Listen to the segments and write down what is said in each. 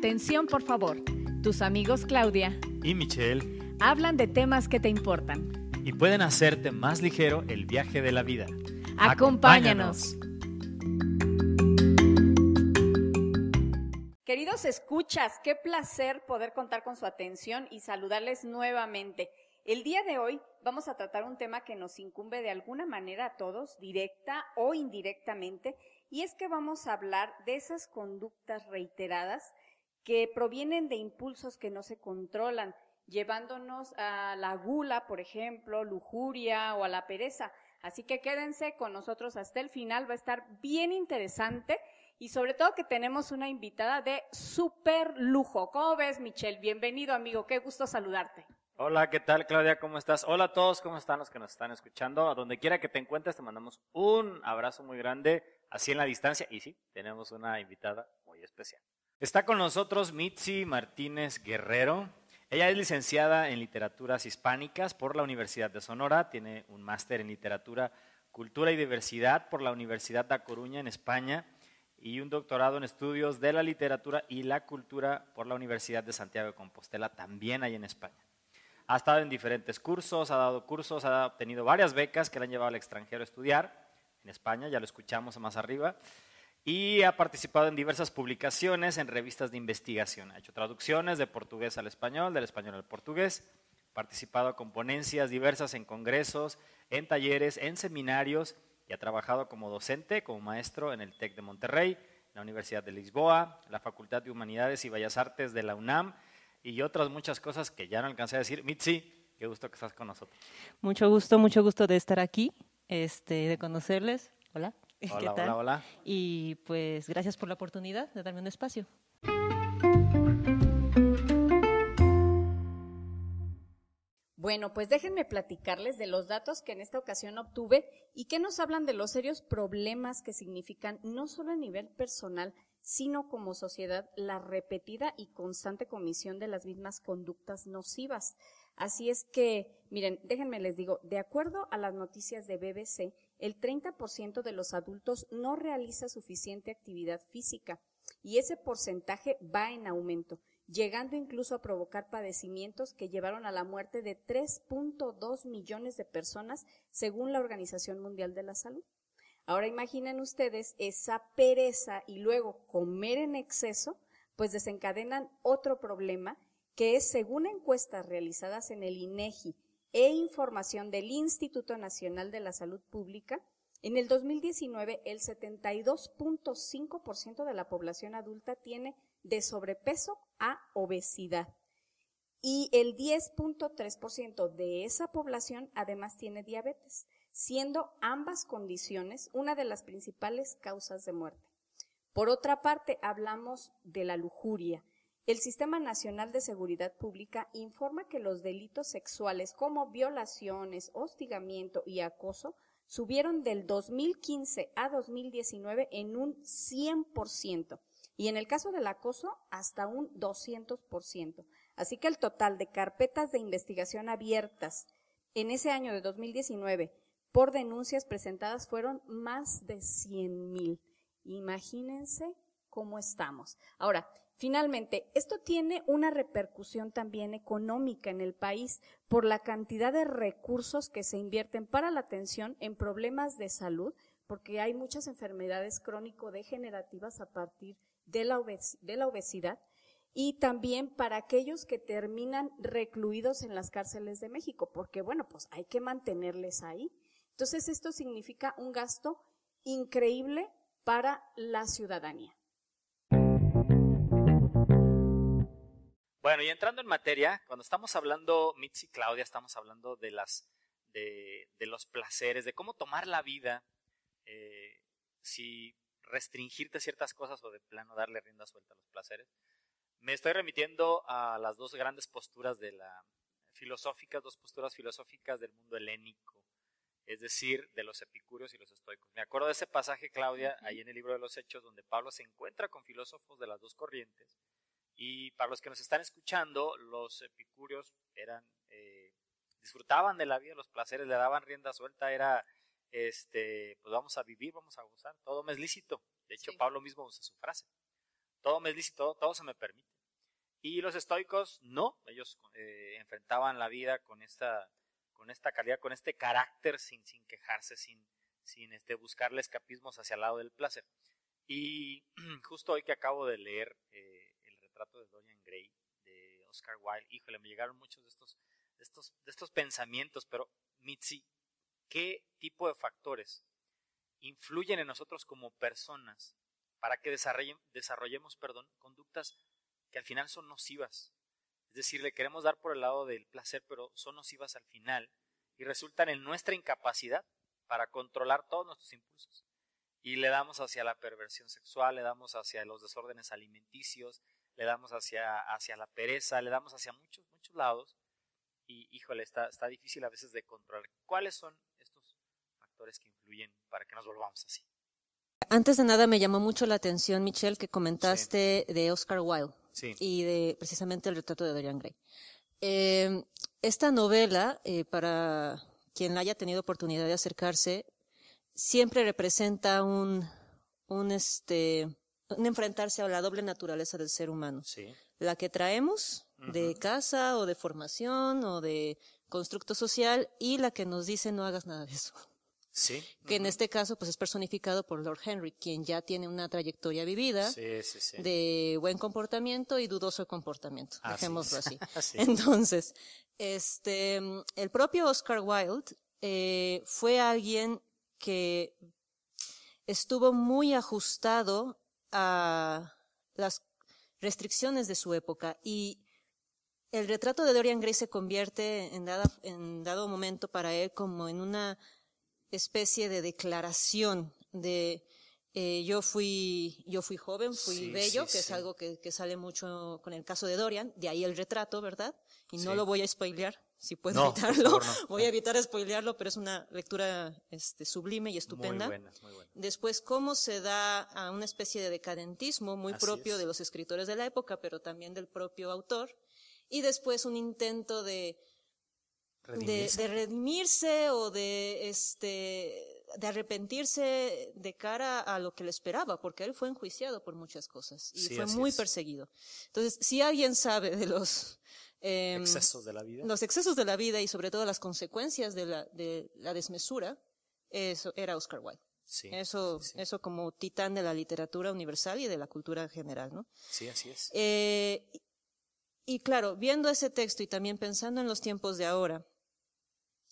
Atención, por favor. Tus amigos Claudia y Michelle hablan de temas que te importan y pueden hacerte más ligero el viaje de la vida. Acompáñanos. Queridos escuchas, qué placer poder contar con su atención y saludarles nuevamente. El día de hoy vamos a tratar un tema que nos incumbe de alguna manera a todos, directa o indirectamente, y es que vamos a hablar de esas conductas reiteradas que provienen de impulsos que no se controlan, llevándonos a la gula, por ejemplo, lujuria o a la pereza. Así que quédense con nosotros hasta el final, va a estar bien interesante y sobre todo que tenemos una invitada de súper lujo. ¿Cómo ves, Michelle? Bienvenido, amigo, qué gusto saludarte. Hola, ¿qué tal, Claudia? ¿Cómo estás? Hola a todos, ¿cómo están los que nos están escuchando? A donde quiera que te encuentres, te mandamos un abrazo muy grande, así en la distancia. Y sí, tenemos una invitada muy especial. Está con nosotros Mitzi Martínez Guerrero. Ella es licenciada en Literaturas Hispánicas por la Universidad de Sonora, tiene un máster en Literatura, Cultura y Diversidad por la Universidad de Coruña en España y un doctorado en Estudios de la Literatura y la Cultura por la Universidad de Santiago de Compostela, también ahí en España. Ha estado en diferentes cursos, ha dado cursos, ha obtenido varias becas que le han llevado al extranjero a estudiar, en España, ya lo escuchamos más arriba y ha participado en diversas publicaciones en revistas de investigación. Ha hecho traducciones de portugués al español, del español al portugués, participado con ponencias diversas en congresos, en talleres, en seminarios y ha trabajado como docente, como maestro en el TEC de Monterrey, la Universidad de Lisboa, la Facultad de Humanidades y Bellas Artes de la UNAM y otras muchas cosas que ya no alcancé a decir. Mitzi, qué gusto que estás con nosotros. Mucho gusto, mucho gusto de estar aquí, este, de conocerles. Hola. Hola, hola, hola. Y pues gracias por la oportunidad de darme un espacio. Bueno, pues déjenme platicarles de los datos que en esta ocasión obtuve y que nos hablan de los serios problemas que significan no solo a nivel personal, sino como sociedad la repetida y constante comisión de las mismas conductas nocivas. Así es que, miren, déjenme les digo, de acuerdo a las noticias de BBC, el 30% de los adultos no realiza suficiente actividad física y ese porcentaje va en aumento, llegando incluso a provocar padecimientos que llevaron a la muerte de 3.2 millones de personas según la Organización Mundial de la Salud. Ahora imaginen ustedes esa pereza y luego comer en exceso, pues desencadenan otro problema que es, según encuestas realizadas en el INEGI e información del Instituto Nacional de la Salud Pública, en el 2019 el 72.5% de la población adulta tiene de sobrepeso a obesidad y el 10.3% de esa población además tiene diabetes, siendo ambas condiciones una de las principales causas de muerte. Por otra parte, hablamos de la lujuria, el Sistema Nacional de Seguridad Pública informa que los delitos sexuales como violaciones, hostigamiento y acoso subieron del 2015 a 2019 en un 100% y en el caso del acoso hasta un 200%. Así que el total de carpetas de investigación abiertas en ese año de 2019 por denuncias presentadas fueron más de 100 mil. Imagínense cómo estamos. Ahora, Finalmente, esto tiene una repercusión también económica en el país por la cantidad de recursos que se invierten para la atención en problemas de salud, porque hay muchas enfermedades crónico-degenerativas a partir de la, de la obesidad, y también para aquellos que terminan recluidos en las cárceles de México, porque bueno, pues hay que mantenerles ahí. Entonces, esto significa un gasto increíble para la ciudadanía. Bueno, y entrando en materia, cuando estamos hablando, Mitzi y Claudia, estamos hablando de, las, de, los placeres, de cómo tomar la vida, eh, si restringirte ciertas cosas o de plano darle rienda suelta a los placeres. Me estoy remitiendo a las dos grandes posturas de la filosóficas, dos posturas filosóficas del mundo helénico, es decir, de los epicúreos y los estoicos. Me acuerdo de ese pasaje, Claudia, ahí en el libro de los Hechos, donde Pablo se encuentra con filósofos de las dos corrientes y para los que nos están escuchando, los epicúreos eran, eh, disfrutaban de la vida, los placeres, le daban rienda suelta, era, este, pues vamos a vivir, vamos a gozar, todo me es lícito. De hecho, Pablo mismo usa su frase. todo me es lícito, todo se me permite. Y los estoicos no, ellos eh, enfrentaban la vida con esta, con esta calidad, con este carácter, sin, sin quejarse, sin, sin este, buscarle escapismos hacia el lado del placer. Y justo hoy que acabo de leer eh, retrato de Dorian Gray de Oscar Wilde, híjole, me llegaron muchos de estos, de estos, de estos pensamientos, pero Mitzi, ¿qué tipo de factores influyen en nosotros como personas para que desarrollemos perdón, conductas que al final son nocivas. Es decir, le queremos dar por el lado del placer, pero son nocivas al final y resultan en nuestra incapacidad para controlar todos nuestros impulsos. Y le damos hacia la perversión sexual, le damos hacia los desórdenes alimenticios, le damos hacia, hacia la pereza, le damos hacia muchos, muchos lados. Y híjole, está, está difícil a veces de controlar. ¿Cuáles son estos factores que influyen para que nos volvamos así? Antes de nada me llamó mucho la atención, Michelle, que comentaste de Oscar Wilde y de precisamente el retrato de Dorian Gray. Eh, esta novela, eh, para quien haya tenido oportunidad de acercarse, siempre representa un, un, este, enfrentarse a la doble naturaleza del ser humano. La que traemos de casa o de formación o de constructo social y la que nos dice no hagas nada de eso. Sí. Que en este caso pues es personificado por Lord Henry, quien ya tiene una trayectoria vivida de buen comportamiento y dudoso comportamiento, dejémoslo así. Entonces, este, el propio Oscar Wilde eh, fue alguien que estuvo muy ajustado a las restricciones de su época y el retrato de Dorian Gray se convierte en, en dado momento para él como en una especie de declaración de eh, yo fui yo fui joven, fui bello, que es algo que, que, sale mucho con el caso de Dorian, de ahí el retrato, ¿verdad? Y no lo voy a spoilear, si puedo evitarlo. Voy a evitar spoilearlo, pero es una lectura este, sublime y estupenda. Muy buena, muy buena. Después, cómo se da a una especie de decadentismo muy propio de los escritores de la época, pero también del propio autor. Y después un intento de de, redimirse o de, este, de arrepentirse de cara a lo que le esperaba, porque él fue enjuiciado por muchas cosas y fue muy perseguido. Entonces, si alguien sabe de los em, excesos de la vida, los excesos de la vida y sobre todo las consecuencias de la, de la desmesura, eso era Oscar Wilde. eso, eso como titán de la literatura universal y de la cultura general, ¿no? Sí, así es. Eh, y claro, viendo ese texto y también pensando en los tiempos de ahora,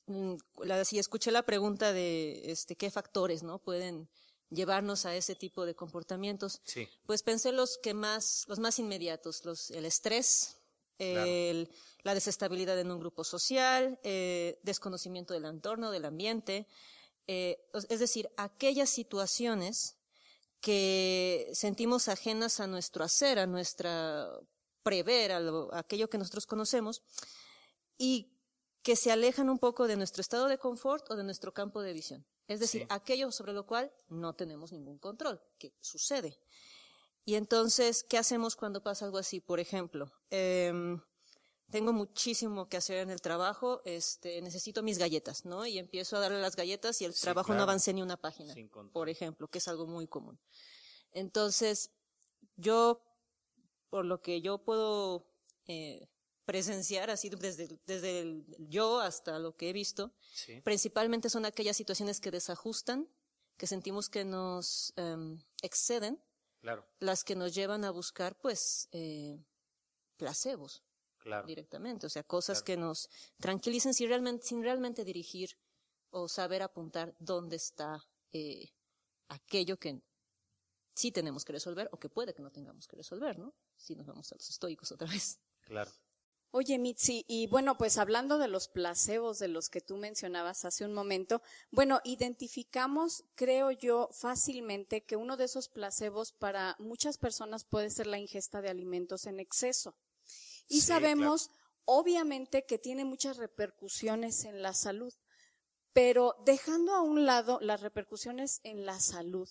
mm, la, si escuché la pregunta de este, qué factores no pueden llevarnos a ese tipo de comportamientos, pues pensé los que más, los más inmediatos, los, el estrés, el, la desestabilidad en un grupo social, eh, desconocimiento del entorno, del ambiente, eh, es decir, aquellas situaciones que sentimos ajenas a nuestro hacer, a nuestra prever a, aquello que nosotros conocemos y que se alejan un poco de nuestro estado de confort o de nuestro campo de visión. Es decir, aquello sobre lo cual no tenemos ningún control, que sucede. Y entonces, ¿qué hacemos cuando pasa algo así? Por ejemplo, em, tengo muchísimo que hacer en el trabajo, este, necesito mis galletas, ¿no? Y empiezo a darle las galletas y el trabajo no avance ni una página, por ejemplo, que es algo muy común. Entonces, yo por lo que yo puedo eh, presenciar, así desde, desde el yo hasta lo que he visto, principalmente son aquellas situaciones que desajustan, que sentimos que nos em, exceden, las que nos llevan a buscar, pues, eh, placebos. Directamente, o sea, cosas que nos tranquilicen sin realmente, sin realmente dirigir o saber apuntar dónde está eh, aquello que sí tenemos que resolver o que puede que no tengamos que resolver, ¿no? Si nos vamos a los estoicos otra vez. Claro. Oye, Mitzi, y bueno, pues hablando de los placebos de los que tú mencionabas hace un momento, bueno, identificamos, creo yo, fácilmente que uno de esos placebos para muchas personas puede ser la ingesta de alimentos en exceso. Y sabemos, obviamente, que tiene muchas repercusiones en la salud. Pero dejando a un lado las repercusiones en la salud,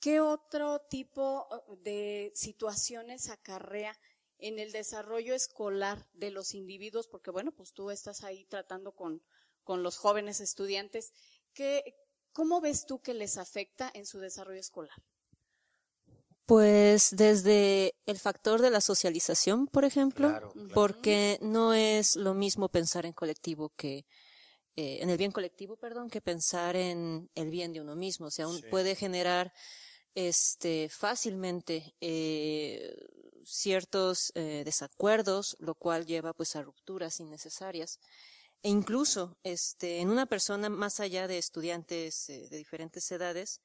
¿Qué otro tipo uh, de situaciones acarrea en el desarrollo escolar de los individuos? Porque bueno, pues tú estás ahí tratando con, con los jóvenes estudiantes. ¿Qué, ¿Cómo ves tú que les afecta en su desarrollo escolar? Pues desde el factor de la socialización, por ejemplo, Claro, claro. porque no es lo mismo pensar en colectivo que eh, en el bien colectivo, perdón, que pensar en el bien de uno mismo. O sea, un- Sí. puede generar este fácilmente eh, ciertos eh, desacuerdos, lo cual lleva pues a rupturas innecesarias. E incluso este en una persona más allá de estudiantes eh, de diferentes edades,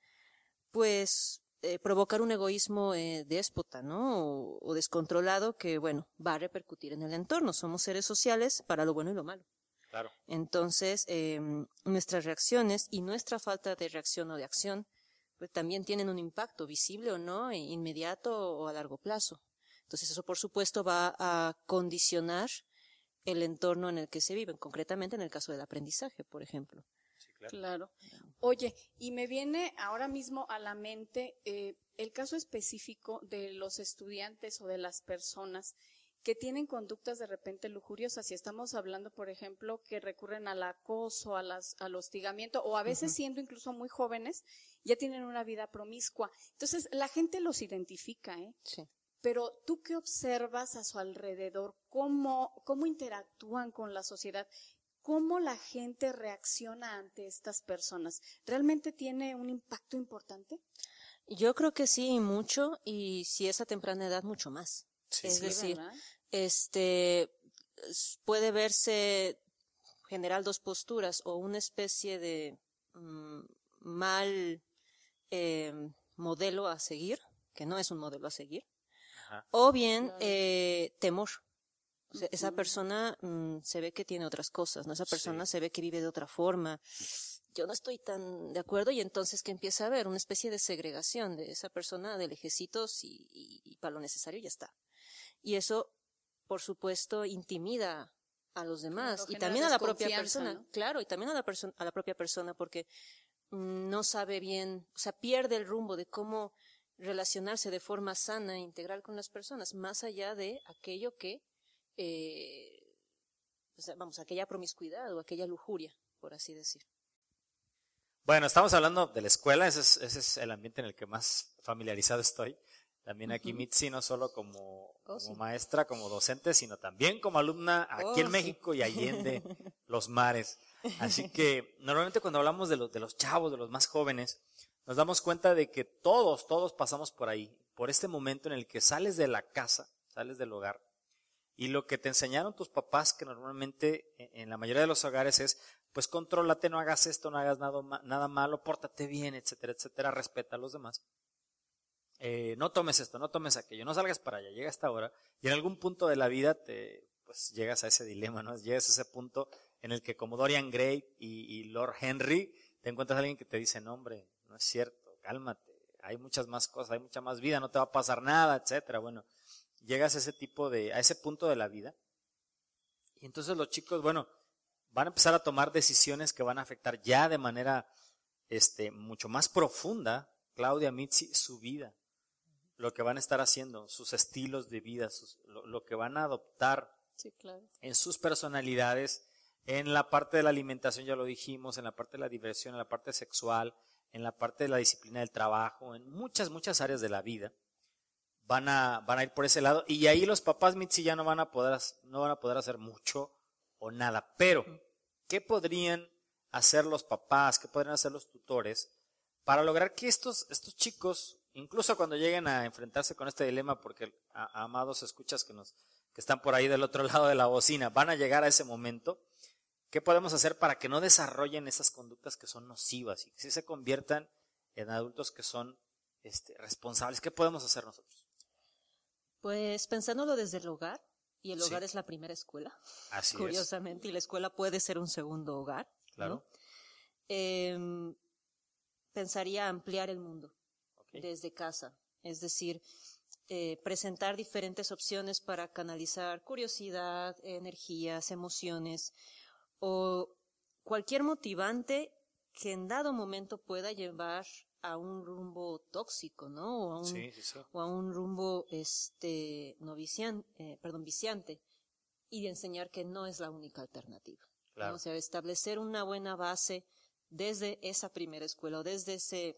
pues eh, provocar un egoísmo eh, déspota, ¿no? O, o descontrolado que, bueno, va a repercutir en el entorno. Somos seres sociales para lo bueno y lo malo. Claro. Entonces, eh, nuestras reacciones y nuestra falta de reacción o de acción, pues también tienen un impacto visible o no, inmediato o a largo plazo. Entonces, eso por supuesto va a condicionar el entorno en el que se vive, concretamente en el caso del aprendizaje, por ejemplo. Sí, claro. Claro. Oye, y me viene ahora mismo a la mente eh, el caso específico de los estudiantes o de las personas que tienen conductas de repente lujuriosas. Si estamos hablando, por ejemplo, que recurren al acoso, a las, al hostigamiento, o a veces siendo incluso muy jóvenes, ya tienen una vida promiscua. Entonces, la gente los identifica, ¿eh? Sí. Pero tú qué observas a su alrededor, cómo, cómo interactúan con la sociedad, cómo la gente reacciona ante estas personas. ¿Realmente tiene un impacto importante? Yo creo que sí, y mucho, y si es a temprana edad, mucho más. Sí, es sí. decir, ¿verdad? este puede verse general dos posturas o una especie de mm, mal eh, modelo a seguir, que no es un modelo a seguir, Ajá. o bien eh, temor. O sea, esa persona mm, se ve que tiene otras cosas, ¿no? Esa persona Sí. se ve que vive de otra forma. Yo no estoy tan de acuerdo y entonces que empieza a haber una especie de segregación de esa persona de lejecitos y, y- y para lo necesario ya está. Y eso, por supuesto, intimida a los demás y también a la propia persona. ¿no? Claro, y también a la, perso- a la propia persona porque mm, no sabe bien, o sea, pierde el rumbo de cómo relacionarse de forma sana e integral con las personas, más allá de aquello que, eh, vamos, aquella promiscuidad o aquella lujuria, por así decir. Bueno, estamos hablando de la escuela, ese es, ese es el ambiente en el que más familiarizado estoy. También aquí. Mitzi, no solo como, Oh, como sí. maestra, como docente, sino también como alumna aquí Oh, en sí. México y allende los mares. Así que normalmente cuando hablamos de los, de los chavos, de los más jóvenes, nos damos cuenta de que todos, todos pasamos por ahí, por este momento en el que sales de la casa, sales del hogar, y lo que te enseñaron tus papás, que normalmente en en la mayoría de los hogares es, pues contrólate, no hagas esto, no hagas nada, nada malo, pórtate bien, etcétera, etcétera, respeta a los demás. Eh, no tomes esto, no tomes aquello, no salgas para allá, llega esta hora, y en algún punto de la vida te, pues llegas a ese dilema, ¿no? Llegas a ese punto en el que como Dorian Gray y, y Lord Henry, te encuentras a alguien que te dice, no hombre, no es cierto, cálmate, hay muchas más cosas, hay mucha más vida, no te va a pasar nada, etcétera. Bueno, llegas a ese tipo de, a ese punto de la vida. Y entonces los chicos, bueno, van a empezar a tomar decisiones que van a afectar ya de manera, este, mucho más profunda, Claudia Mitzi, su vida. Lo que van a estar haciendo, sus estilos de vida, sus- lo, lo que van a adoptar Sí, claro. en sus personalidades, en la parte de la alimentación, ya lo dijimos, en la parte de la diversión, en la parte sexual, en la parte de la disciplina del trabajo, en muchas, muchas áreas de la vida, van a, van a ir por ese lado. Y ahí los papás Mitzi ya no van a poder, no van a poder hacer mucho o nada. Pero, ¿qué podrían hacer los papás, qué podrían hacer los tutores para lograr que estos, estos chicos, incluso cuando lleguen a enfrentarse con este dilema, porque a- amados escuchas que nos, que están por ahí del otro lado de la bocina, van a llegar a ese momento, ¿qué podemos hacer para que no desarrollen esas conductas que son nocivas y que sí se conviertan en adultos que son este, responsables? ¿Qué podemos hacer nosotros? Pues pensándolo desde el hogar, y el Sí. hogar es la primera escuela, Así curiosamente, y la escuela puede ser un segundo hogar. Claro. ¿no? Em, pensaría ampliar el mundo desde casa, es decir, eh, presentar diferentes opciones para canalizar curiosidad, energías, emociones o cualquier motivante que en dado momento pueda llevar a un rumbo tóxico, ¿no? O a un, Sí, sí, sí. o a un rumbo este no vician- eh, perdón, viciante y de enseñar que no es la única alternativa. ¿no? Claro. O sea, establecer una buena base desde esa primera escuela o desde ese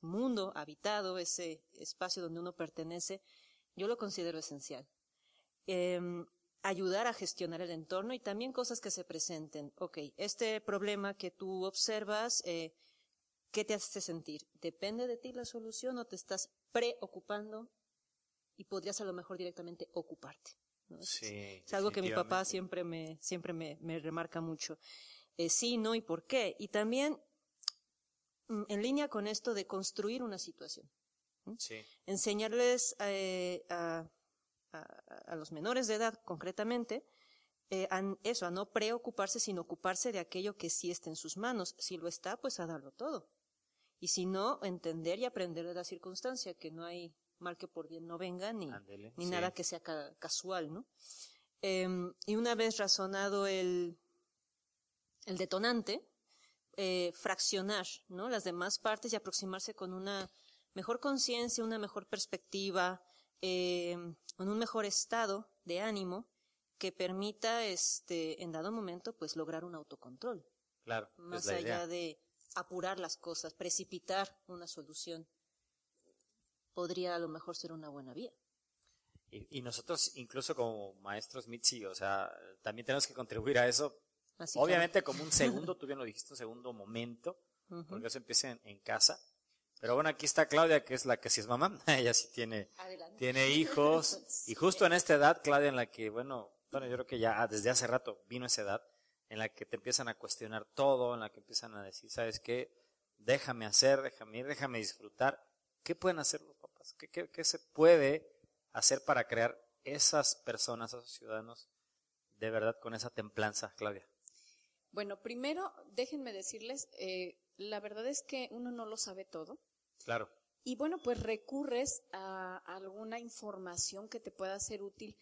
mundo habitado, ese espacio donde uno pertenece, yo lo considero esencial. Em, ayudar a gestionar el entorno y también cosas que se presenten. Ok, este problema que tú observas, eh, ¿qué te hace sentir? ¿Depende de ti la solución o te estás preocupando y podrías a lo mejor directamente ocuparte? Sí, es algo que mi papá siempre me, siempre me, me remarca mucho. Eh, sí, no y por qué. Y también mm, en línea con esto de construir una situación. Sí, Enseñarles eh, a, a, a los menores de edad, concretamente, eh, a eso, a no preocuparse, sino ocuparse de aquello que sí está en sus manos. Si lo está, pues a darlo todo. Y si no, entender y aprender de la circunstancia, que no hay mal que por bien no venga, ni, ni sí. nada que sea ca- casual, ¿no? Em, y una vez razonado el, el detonante, eh, fraccionar, ¿no? Las demás partes y aproximarse con una mejor conciencia, una mejor perspectiva, em, con un mejor estado de ánimo que permita, este, en dado momento, pues lograr un autocontrol, Claro, más idea. allá de apurar las cosas, precipitar una solución. Podría a lo mejor ser una buena vía. Y, y nosotros, incluso como maestros Mitzi, o sea, también tenemos que contribuir a eso. Así Obviamente como un segundo, tú bien lo dijiste, un segundo momento, porque eso empieza en, en casa. Pero bueno, aquí está Claudia, que es la que sí es mamá. Ella sí tiene, Adelante. tiene hijos. Y justo en esta edad, Claudia, en la que, bueno, bueno, yo creo que ya desde hace rato vino esa edad, en la que te empiezan a cuestionar todo, en la que empiezan a decir, ¿sabes qué? Déjame hacer, déjame ir, déjame disfrutar. ¿Qué pueden hacer los papás? ¿Qué, qué, qué se puede hacer para crear esas personas, esos ciudadanos, de verdad con esa templanza, Claudia? Bueno, primero, déjenme decirles, eh, la verdad es que uno no lo sabe todo. Claro. Y bueno, pues recurres a alguna información que te pueda ser útil.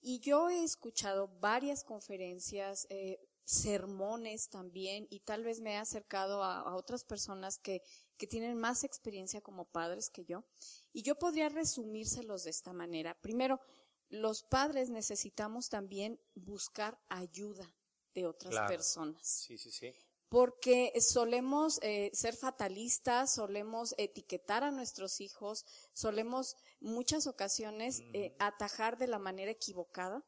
Y yo he escuchado varias conferencias, eh, sermones también, y tal vez me he acercado a, a otras personas que, que tienen más experiencia como padres que yo. Y yo podría resumírselos de esta manera. Primero, los padres necesitamos también buscar ayuda de otras Claro. personas Sí, sí, sí. Porque solemos eh, ser fatalistas, solemos etiquetar a nuestros hijos, solemos muchas ocasiones eh, atajar de la manera equivocada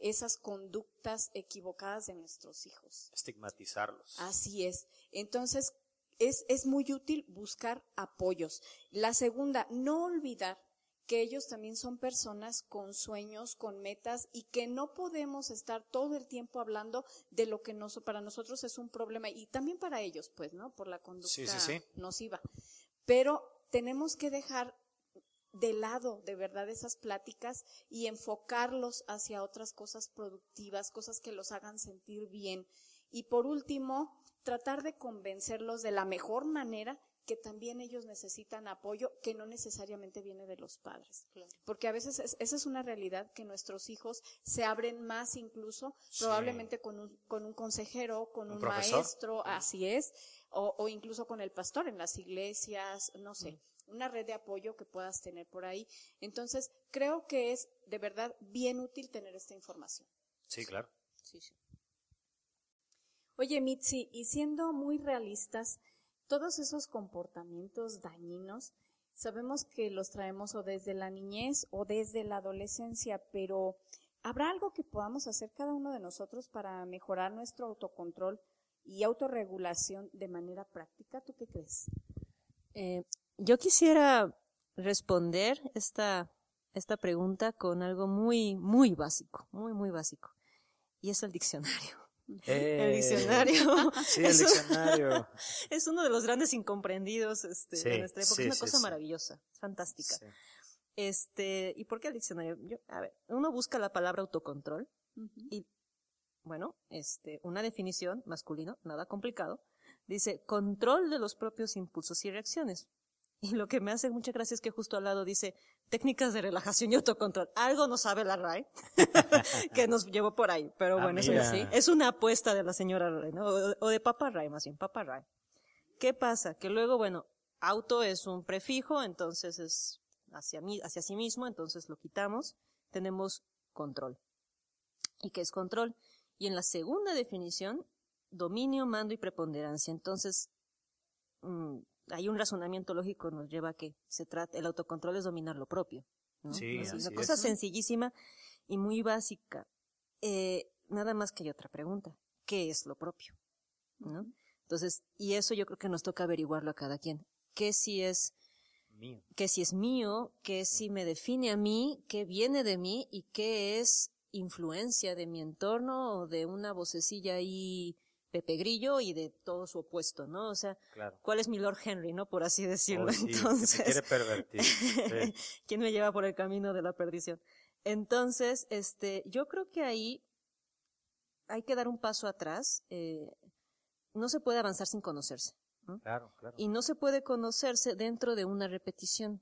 esas conductas equivocadas de nuestros hijos. Estigmatizarlos. Así es. Entonces, es, es muy útil buscar apoyos. La segunda, no olvidar que ellos también son personas con sueños, con metas y que no podemos estar todo el tiempo hablando de lo que nos, para nosotros es un problema y también para ellos, pues, ¿no? Por la conducta Sí, sí, sí. nociva. Pero tenemos que dejar de lado de verdad esas pláticas y enfocarlos hacia otras cosas productivas, cosas que los hagan sentir bien. Y por último, tratar de convencerlos de la mejor manera que también ellos necesitan apoyo que no necesariamente viene de los padres. Porque a veces es- esa es una realidad que nuestros hijos se abren más incluso Sí. probablemente con un, con un consejero, con ¿Un maestro, así es, o, o incluso con el pastor en las iglesias, no sé, una red de apoyo que puedas tener por ahí. Entonces, creo que es de verdad bien útil tener esta información. Sí, claro. Sí, sí. Oye, Mitzi, y siendo muy realistas, todos esos comportamientos dañinos, sabemos que los traemos o desde la niñez o desde la adolescencia, pero ¿habrá algo que podamos hacer cada uno de nosotros para mejorar nuestro autocontrol y autorregulación de manera práctica? ¿Tú qué crees? Eh, yo quisiera responder esta, esta pregunta con algo muy, muy básico, muy, muy básico. Y es el diccionario. El diccionario Eh, Sí, el Es un- diccionario. es uno de los grandes incomprendidos este, Sí, de nuestra época. sí, es una sí, cosa sí. maravillosa, es fantástica. Sí. Este, ¿y por qué el diccionario? Yo, a ver, uno busca la palabra autocontrol y, bueno, este, una definición masculino, nada complicado, dice control de los propios impulsos y reacciones. Y lo que me hace mucha gracia es que justo al lado dice técnicas de relajación y autocontrol. Algo no sabe la RAE que nos llevó por ahí, pero Ah, bueno, eso sí. Es una apuesta de la señora RAE, ¿no? O, de Papa RAE, más bien, Papa RAE. ¿Qué pasa? Que luego, bueno, auto es un prefijo, entonces es hacia mí, hacia sí mismo, entonces lo quitamos. Tenemos control. ¿Y qué es control? Y en la segunda definición, dominio, mando y preponderancia. Entonces, mm, hay un razonamiento lógico nos lleva a que se trata, el autocontrol es dominar lo propio. ¿no? Sí, Es así una cosa es. sencillísima y muy básica. Eh, nada más que hay otra pregunta. ¿Qué es lo propio? ¿No? Entonces, y eso yo creo que nos toca averiguarlo a cada quien. ¿Qué si es, Mío. qué si es mío? ¿Qué si me define a mí? ¿Qué viene de mí? ¿Y qué es influencia de mi entorno o de una vocecilla ahí Pepe Grillo y de todo su opuesto, ¿no? O sea, Claro. ¿cuál es mi Lord Henry, no? Por así decirlo. Oh, sí, que me Entonces, quiere pervertir. Sí. ¿quién me lleva por el camino de la perdición? Entonces, este, yo creo que ahí hay que dar un paso atrás. eh, no se puede avanzar sin conocerse. Claro, claro. Y no se puede conocerse dentro de una repetición,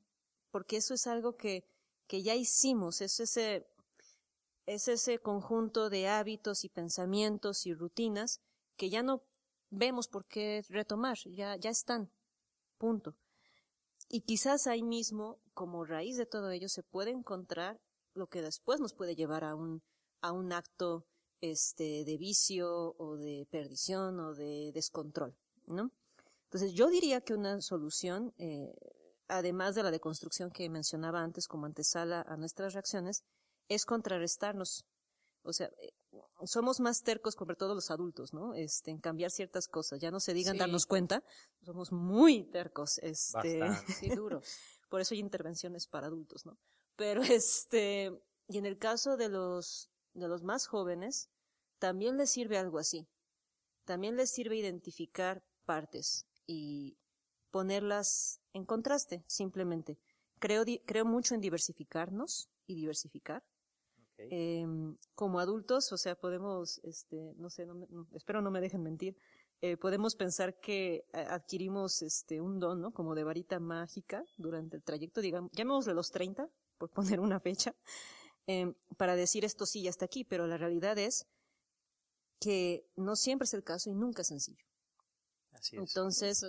porque eso es algo que, que ya hicimos, es ese, es ese conjunto de hábitos y pensamientos y rutinas que ya no vemos por qué retomar, ya, ya están, punto. Y quizás ahí mismo, como raíz de todo ello, se puede encontrar lo que después nos puede llevar a un, a un acto este, de vicio o de perdición o de descontrol, ¿no? Entonces, yo diría que una solución, eh, además de la deconstrucción que mencionaba antes como antesala a nuestras reacciones, es contrarrestarnos. O sea, eh, somos más tercos, sobre todo los adultos, ¿no? Este, en cambiar ciertas cosas. Ya no se digan Sí. darnos cuenta, somos muy tercos, este. Sí, duros. Por eso hay intervenciones para adultos, ¿no? Pero este, y en el caso de los, de los más jóvenes, también les sirve algo así. También les sirve identificar partes y ponerlas en contraste, simplemente. Creo, creo mucho en diversificarnos y diversificar. Em, como adultos, o sea, podemos, este, no sé, no espero no me dejen mentir, eh, podemos pensar que eh, adquirimos este, un don, ¿no? Como de varita mágica durante el trayecto, digamos, llamémosle los 30, por poner una fecha, em, para decir esto sí y hasta aquí, pero la realidad es que no siempre es el caso y nunca es sencillo. Entonces,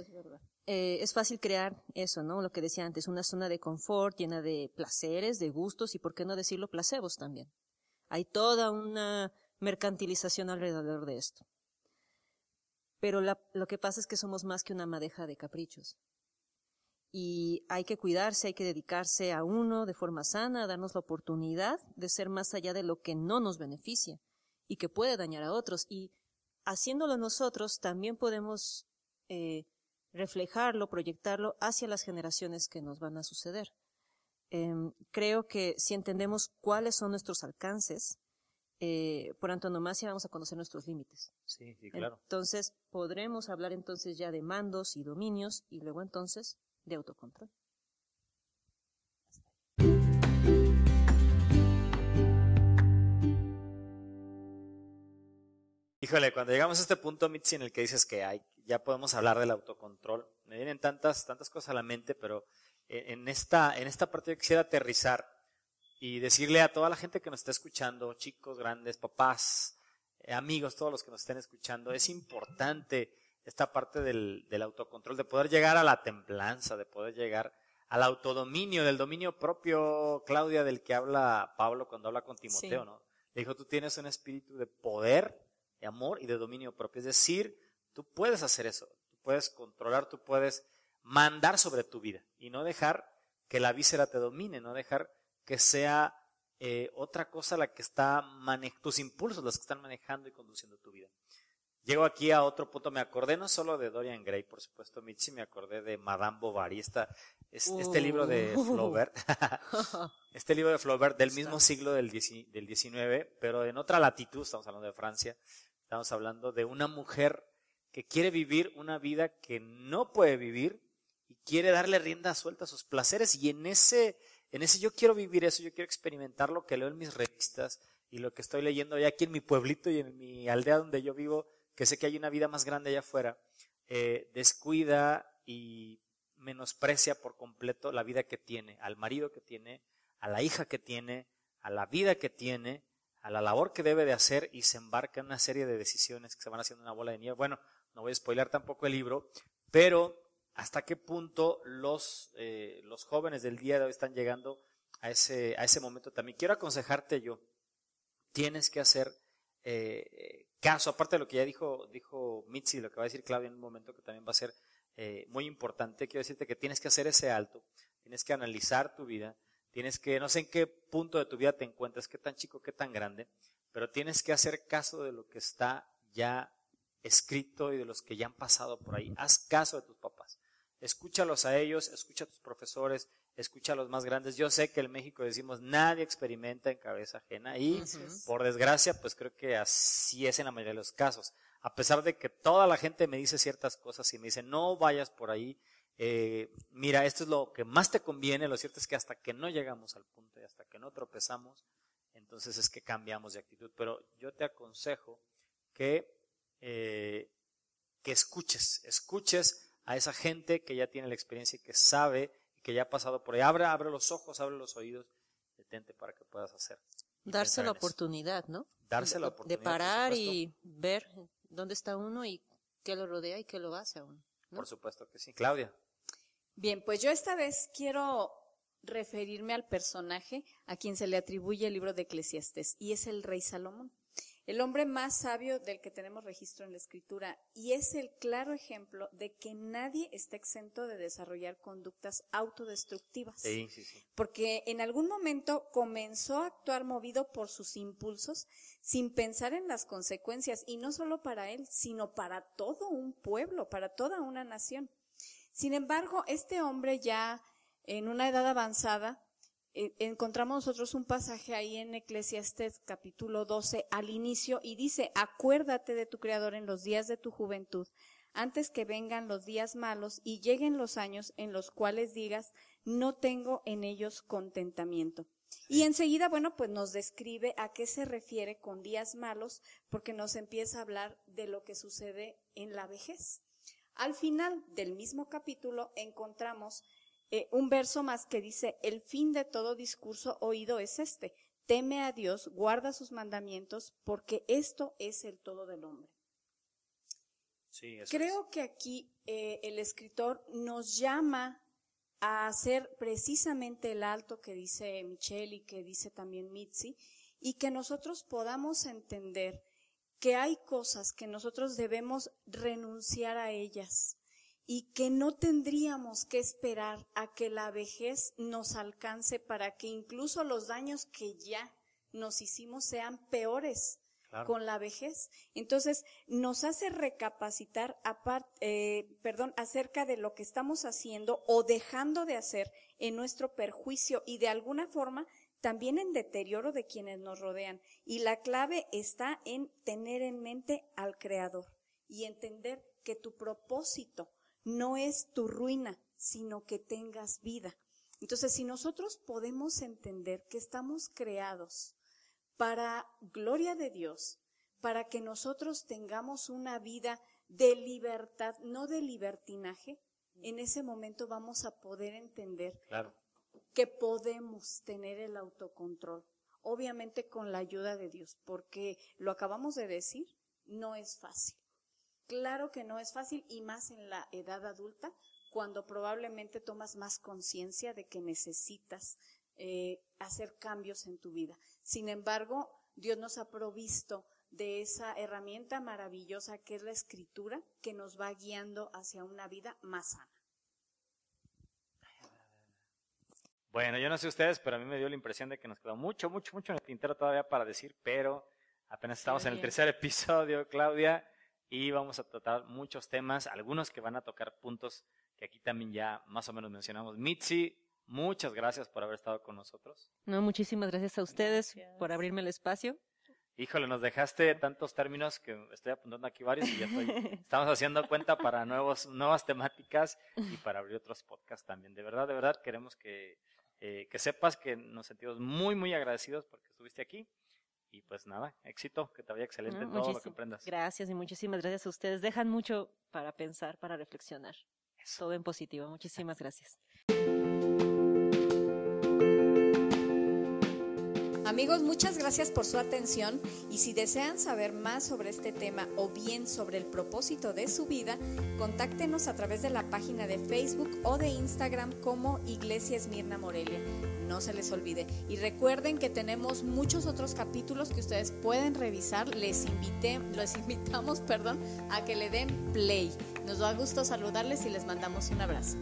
eh, es fácil crear eso, ¿no? Lo que decía antes, una zona de confort llena de placeres, de gustos y, por qué no decirlo, placebos también. Hay toda una mercantilización alrededor de esto. Pero lo que pasa es que somos más que una madeja de caprichos. Y hay que cuidarse, hay que dedicarse a uno de forma sana, darnos la oportunidad de ser más allá de lo que no nos beneficia y que puede dañar a otros. Y haciéndolo nosotros, también podemos eh, reflejarlo, proyectarlo hacia las generaciones que nos van a suceder. Em, creo que si entendemos cuáles son nuestros alcances, eh, por antonomasia vamos a conocer nuestros límites. Sí, sí, claro. Entonces podremos hablar entonces ya de mandos y dominios y luego entonces de autocontrol. Híjole, cuando llegamos a este punto, Mitzi, en el que dices que hay, ya podemos hablar del autocontrol, me vienen tantas, tantas cosas a la mente, pero eh, en esta, en esta parte yo quisiera aterrizar y decirle a toda la gente que nos está escuchando, chicos, grandes, papás, eh, amigos, todos los que nos estén escuchando, es importante esta parte del, del autocontrol, de poder llegar a la templanza, de poder llegar al autodominio, del dominio propio, Claudia, del que habla Pablo cuando habla con Timoteo, Sí. ¿no? Le dijo, tú tienes un espíritu de poder, de amor y de dominio propio. Es decir, tú puedes hacer eso, tú puedes controlar, tú puedes mandar sobre tu vida y no dejar que la víscera te domine, no dejar que sea eh, otra cosa la que está manejando, tus impulsos los que están manejando y conduciendo tu vida. Llego aquí a otro punto, me acordé no solo de Dorian Gray, por supuesto, Mitzi, me acordé de Madame Bovary, esta, es- este libro de Uh. Flaubert, este libro de Flaubert del mismo siglo del, del 19, pero en otra latitud, estamos hablando de Francia, estamos hablando de una mujer que quiere vivir una vida que no puede vivir y quiere darle rienda suelta a sus placeres y en ese, en ese yo quiero vivir eso, yo quiero experimentar lo que leo en mis revistas y lo que estoy leyendo ya aquí en mi pueblito y en mi aldea donde yo vivo, que sé que hay una vida más grande allá afuera, eh, descuida y menosprecia por completo la vida que tiene, al marido que tiene, a la hija que tiene, a la vida que tiene, a la labor que debe de hacer y se embarca en una serie de decisiones que se van haciendo una bola de nieve. Bueno, no voy a spoiler tampoco el libro, pero hasta qué punto los, eh, los jóvenes del día de hoy están llegando a ese, a ese momento también. Quiero aconsejarte yo, tienes que hacer eh, caso, aparte de lo que ya dijo, dijo Mitzi, lo que va a decir Claudia en un momento que también va a ser eh, muy importante. Quiero decirte que tienes que hacer ese alto, tienes que analizar tu vida, tienes que, no sé en qué punto de tu vida te encuentras, qué tan chico, qué tan grande, pero tienes que hacer caso de lo que está ya escrito y de los que ya han pasado por ahí. Haz caso de tus papás. Escúchalos a ellos, escucha a tus profesores, escucha a los más grandes. Yo sé que en México decimos nadie experimenta en cabeza ajena y por desgracia pues creo que así es en la mayoría de los casos. A pesar de que toda la gente me dice ciertas cosas y me dice no vayas por ahí, eh, mira, esto es lo que más te conviene, lo cierto es que hasta que no llegamos al punto y hasta que no tropezamos, entonces es que cambiamos de actitud. Pero yo te aconsejo que, eh, que escuches, escuches a esa gente que ya tiene la experiencia y que sabe y que ya ha pasado por ahí. Abre, abre los ojos, abre los oídos, detente para que puedas hacer. Darse la oportunidad, ¿no? Darse la oportunidad. De parar y ver dónde está uno y qué lo rodea y qué lo hace a uno. Por supuesto que sí. Claudia. Bien, pues yo esta vez quiero referirme al personaje a quien se le atribuye el libro de Eclesiastes, y es el rey Salomón el hombre más sabio del que tenemos registro en la escritura y es el claro ejemplo de que nadie está exento de desarrollar conductas autodestructivas. Sí, sí, sí. Porque en algún momento comenzó a actuar movido por sus impulsos sin pensar en las consecuencias y no solo para él, sino para todo un pueblo, para toda una nación. Sin embargo, este hombre ya en una edad avanzada encontramos nosotros un pasaje ahí en Eclesiastes capítulo 12 al inicio y dice, acuérdate de tu Creador en los días de tu juventud, antes que vengan los días malos y lleguen los años en los cuales digas, no tengo en ellos contentamiento. Y enseguida, bueno, pues nos describe a qué se refiere con días malos, porque nos empieza a hablar de lo que sucede en la vejez. Al final del mismo capítulo encontramos eh, un verso más que dice, el fin de todo discurso oído es este, teme a Dios, guarda sus mandamientos, porque esto es el todo del hombre. Creo que aquí eh, el escritor nos llama a hacer precisamente el alto que dice Michelle y que dice también Mitzi, y que nosotros podamos entender que hay cosas que nosotros debemos renunciar a ellas y que no tendríamos que esperar a que la vejez nos alcance para que incluso los daños que ya nos hicimos sean peores con la vejez. Entonces, nos hace recapacitar eh, perdón, acerca de lo que estamos haciendo o dejando de hacer en nuestro perjuicio y de alguna forma también en deterioro de quienes nos rodean. Y la clave está en tener en mente al Creador y entender que tu propósito no es tu ruina, sino que tengas vida. Entonces, si nosotros podemos entender que estamos creados para gloria de Dios, para que nosotros tengamos una vida de libertad, no de libertinaje, en ese momento vamos a poder entender que podemos tener el autocontrol, obviamente con la ayuda de Dios, porque lo acabamos de decir, no es fácil. Claro que no es fácil y más en la edad adulta, cuando probablemente tomas más conciencia de que necesitas eh, hacer cambios en tu vida. Sin embargo, Dios nos ha provisto de esa herramienta maravillosa que es la escritura, que nos va guiando hacia una vida más sana. Bueno, yo no sé ustedes, pero a mí me dio la impresión de que nos quedó mucho, mucho, mucho en el tintero todavía para decir, pero apenas estamos en el tercer episodio, Claudia y vamos a tratar muchos temas, algunos que van a tocar puntos que aquí también ya más o menos mencionamos. Mitzi, muchas gracias por haber estado con nosotros. No, muchísimas gracias a ustedes por abrirme el espacio. Híjole, nos dejaste tantos términos que estoy apuntando aquí varios y ya estoy, estamos haciendo cuenta para nuevos, nuevas temáticas y para abrir otros podcasts también. De verdad, de verdad queremos que, eh, que sepas que nos sentimos muy, muy agradecidos porque estuviste aquí y pues nada, éxito, que te vaya excelente en todo lo que aprendas. Gracias y muchísimas gracias a ustedes. Dejan mucho para pensar, para reflexionar. Todo en positivo. Muchísimas gracias. Amigos, muchas gracias por su atención y si desean saber más sobre este tema o bien sobre el propósito de su vida, contáctenos a través de la página de Facebook o de Instagram como Iglesia Esmirna Morelia. No se les olvide. Y recuerden que tenemos muchos otros capítulos que ustedes pueden revisar. Les, invité, les invitamos perdón, a que le den play. Nos da gusto saludarles y les mandamos un abrazo.